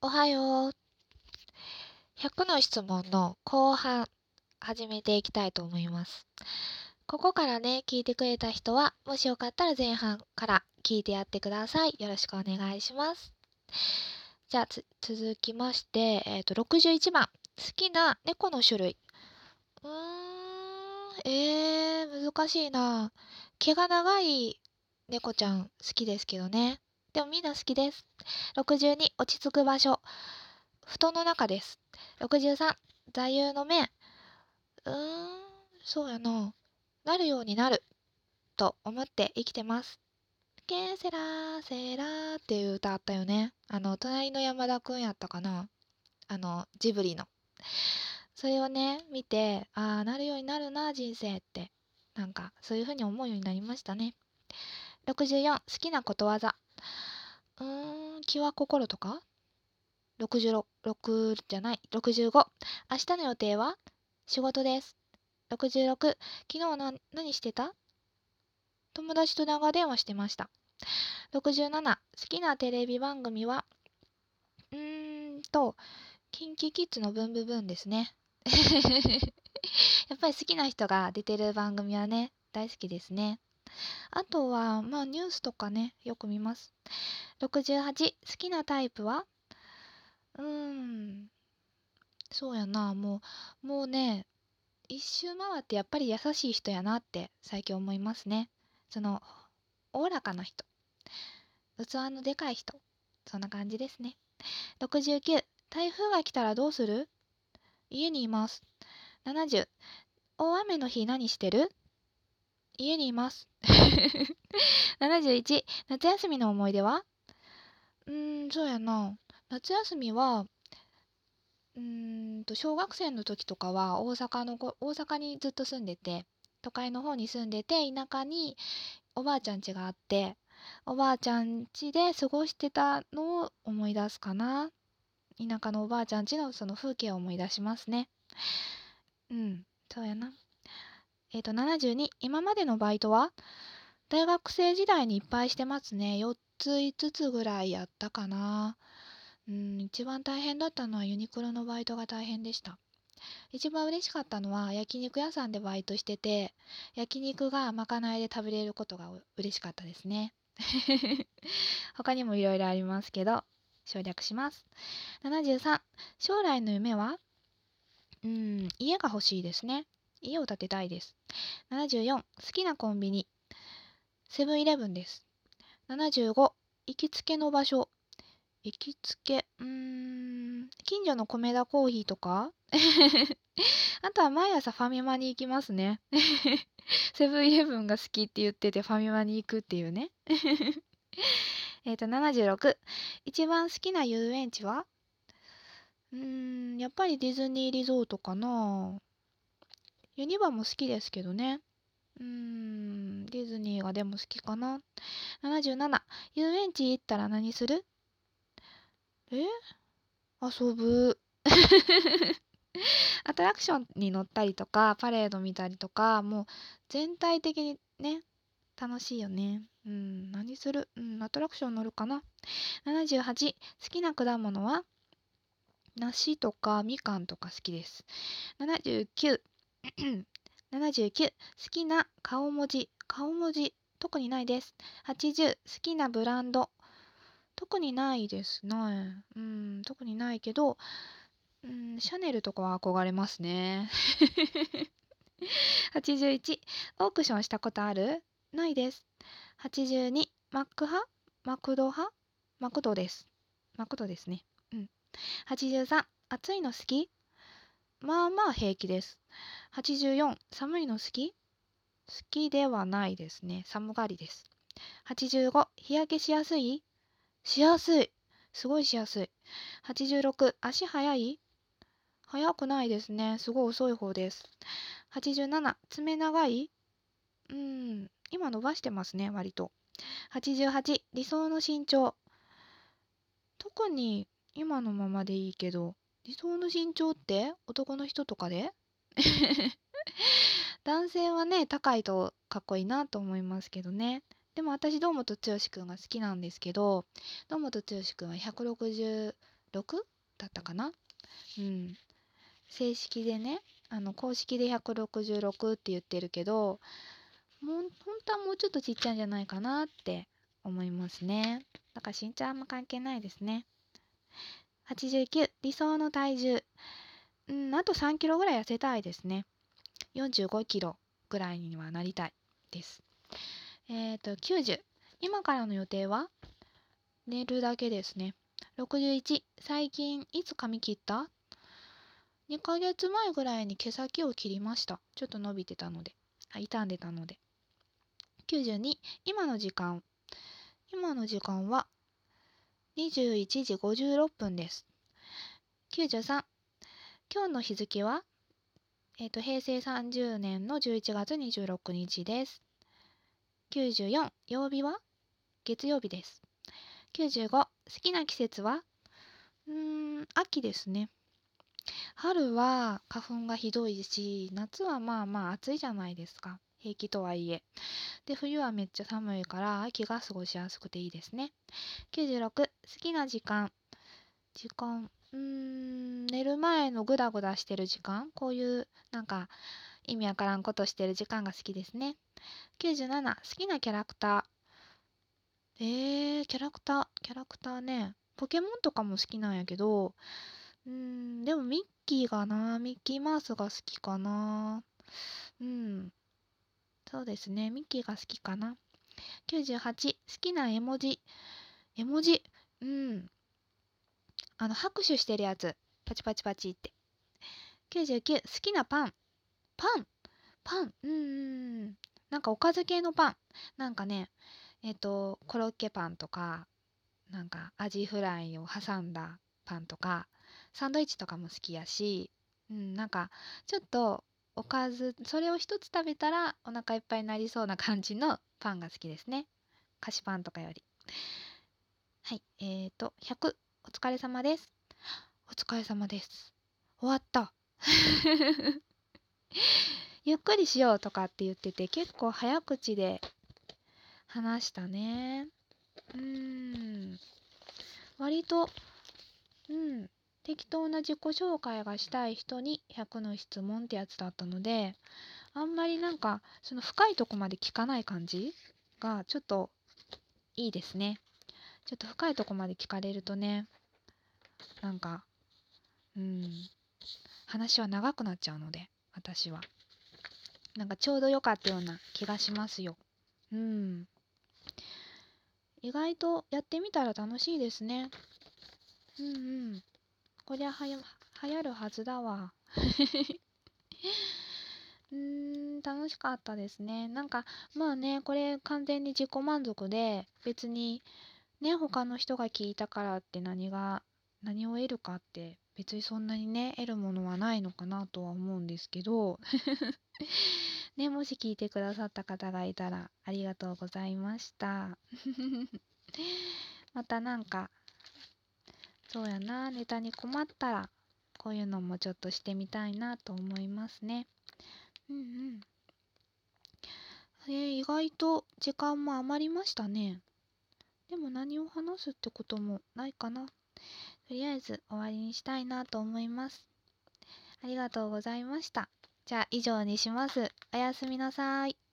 おはよう。100の質問の後半始めていきたいと思います。ここからね、聞いてくれた人は、もしよかったら前半から聞いてやってください。よろしくお願いします。じゃあ、続きまして、えっ、と、61番。好きな猫の種類。うーん、えー、難しいな。毛が長い猫ちゃん好きですけどね。でもみんな好きです。62、落ち着く場所。布団の中です。63、座右の銘。うーん、そうやな。なるようになる。と思って生きてます。ケセラーセラーっていう歌あったよね。あの、隣の山田くんやったかな。あの、ジブリの。それをね、見て、ああ、なるようになるな、人生って。なんか、そういう風に思うようになりましたね。64、好きなことわざ。うーん、気は心とか ?66、じゃない、65。明日の予定は仕事です。66、昨日な何してた？友達と長電話してました。67、好きなテレビ番組は？うーんと、キンキキッズのブンブブンですね。やっぱり好きな人が出てる番組はね、大好きですね。あとは、まあニュースとかね、よく見ます。68、好きなタイプは？うーん、そうやな、もう、もうね、一周回ってやっぱり優しい人やなって最近思いますね。その、おおらかな人。器のでかい人。そんな感じですね。69、台風が来たらどうする？家にいます。70、大雨の日何してる？家にいます。71、夏休みの思い出は？うーん、そうやな。夏休みは、うーんと、小学生の時とかは大阪の、大阪にずっと住んでて、都会の方に住んでて、田舎におばあちゃん家があって、おばあちゃん家で過ごしてたのを思い出すかな。田舎のおばあちゃん家のその風景を思い出しますね。うん、そうやな。えっ、と、72、今までのバイトは？大学生時代にいっぱいしてますね。4つ、5つぐらいやったかな。うん、一番大変だったのはユニクロのバイトが大変でした。一番嬉しかったのは焼肉屋さんでバイトしてて、焼肉がまかないで食べれることが嬉しかったですね。他にもいろいろありますけど、省略します。73、将来の夢は？うん、家が欲しいですね。家を建てたいです。74、好きなコンビニ。セブンイレブンです。75、行きつけの場所。行きつけ、うーん、近所の米田コーヒーとか？あとは毎朝ファミマに行きますね。セブンイレブンが好きって言っててファミマに行くっていうね。えっと、76、一番好きな遊園地は？うーん、やっぱりディズニーリゾートかな。ユニバも好きですけどね。うーん、ディズニーがでも好きかな。77、遊園地行ったら何する？え？遊ぶ。アトラクションに乗ったりとか、パレード見たりとか、もう全体的にね、楽しいよね。うん、何する？うん、アトラクション乗るかな。78、好きな果物は？梨とかみかんとか好きです。79、79、好きな顔文字。顔文字、特にないです。80、好きなブランド。特にないですね。うん、特にないけど、うん、シャネルとかは憧れますね。81、オークションしたことある？ないです。82、マック派？マクド派？マクドです。マクドですね。うん。83、暑いの好き？まあまあ平気です。84、寒いの好き？好きではないですね。寒がりです。85、日焼けしやすい？しやすい。すごいしやすい。86、足早い？早くないですね。すごい遅い方です。87、爪長い？うん、今伸ばしてますね、割と。88、理想の身長。特に今のままでいいけど、理想の身長って？男の人とかで？男性はね、高いとかっこいいなと思いますけどね。でも私、堂本剛くんが好きなんですけど、堂本剛くんは160だったかな？うん。正式でねあの公式で166って言ってるけどもう本当はもうちょっとちっちゃいんじゃないかなって思いますね。だから身長あんま関係ないですね。89理想の体重。うんあと3キロぐらい痩せたいですね。45キロぐらいにはなりたいです。えっ、ー、と90今からの予定は？寝るだけですね。61最近いつ髪切った？2ヶ月前ぐらいに毛先を切りました。ちょっと伸びてたので。傷んでたので。92今の時間。今の時間は21時56分です。93今日の日付はえっ、ー、と平成30年の11月26日です。94曜日は月曜日です。95好きな季節はうーん秋ですね。春は花粉がひどいし夏はまあまあ暑いじゃないですか。平気とはいえ。で冬はめっちゃ寒いから秋が過ごしやすくていいですね。96好きな時間。時間うーん寝る前のグダグダしてる時間。こういうなんか意味わからんことしてる時間が好きですね。97好きなキャラクター。えー、キャラクターキャラクターね。ポケモンとかも好きなんやけどうーんでもミッキーがなミッキーマウスが好きかな。うん。そうですね。ミッキーが好きかな。98好きな絵文字。絵文字。うん。あの拍手してるやつ。パチパチパチって。99好きなパン。パン。パン。うんなんかおかず系のパン。なんかねえっ、ー、とコロッケパンとかなんかアジフライを挟んだパンとかサンドイッチとかも好きやし、うん、なんかちょっとおかずそれを一つ食べたらお腹いっぱいになりそうな感じのパンが好きですね。菓子パンとかより。はいえーと100お疲れ様です。お疲れ様です。終わった。ゆっくりしようとかって言ってて結構早口で話したね。うん。割とうん。適当な自己紹介がしたい人に100の質問ってやつだったのであんまりなんかその深いとこまで聞かない感じがちょっといいですね。ちょっと深いとこまで聞かれるとねなんかうん話は長くなっちゃうので私は。なんかちょうど良かったような気がしますよ。うん。意外とやってみたら楽しいですね。うんうん。こりゃはや流行るはずだわ。うーん楽しかったですね。なんかまあねこれ完全に自己満足で別にね他の人が聞いたからって何が何を得るかって別にそんなにね得るものはないのかなとは思うんですけど。ねもし聞いてくださった方がいたらありがとうございました。またなんかそうやなネタに困ったらこういうのもちょっとしてみたいなと思いますねうんうんえー、意外と時間も余りましたねでも何を話すってこともないかなとりあえず終わりにしたいなと思います。ありがとうございました。じゃあ以上にします。おやすみなさい。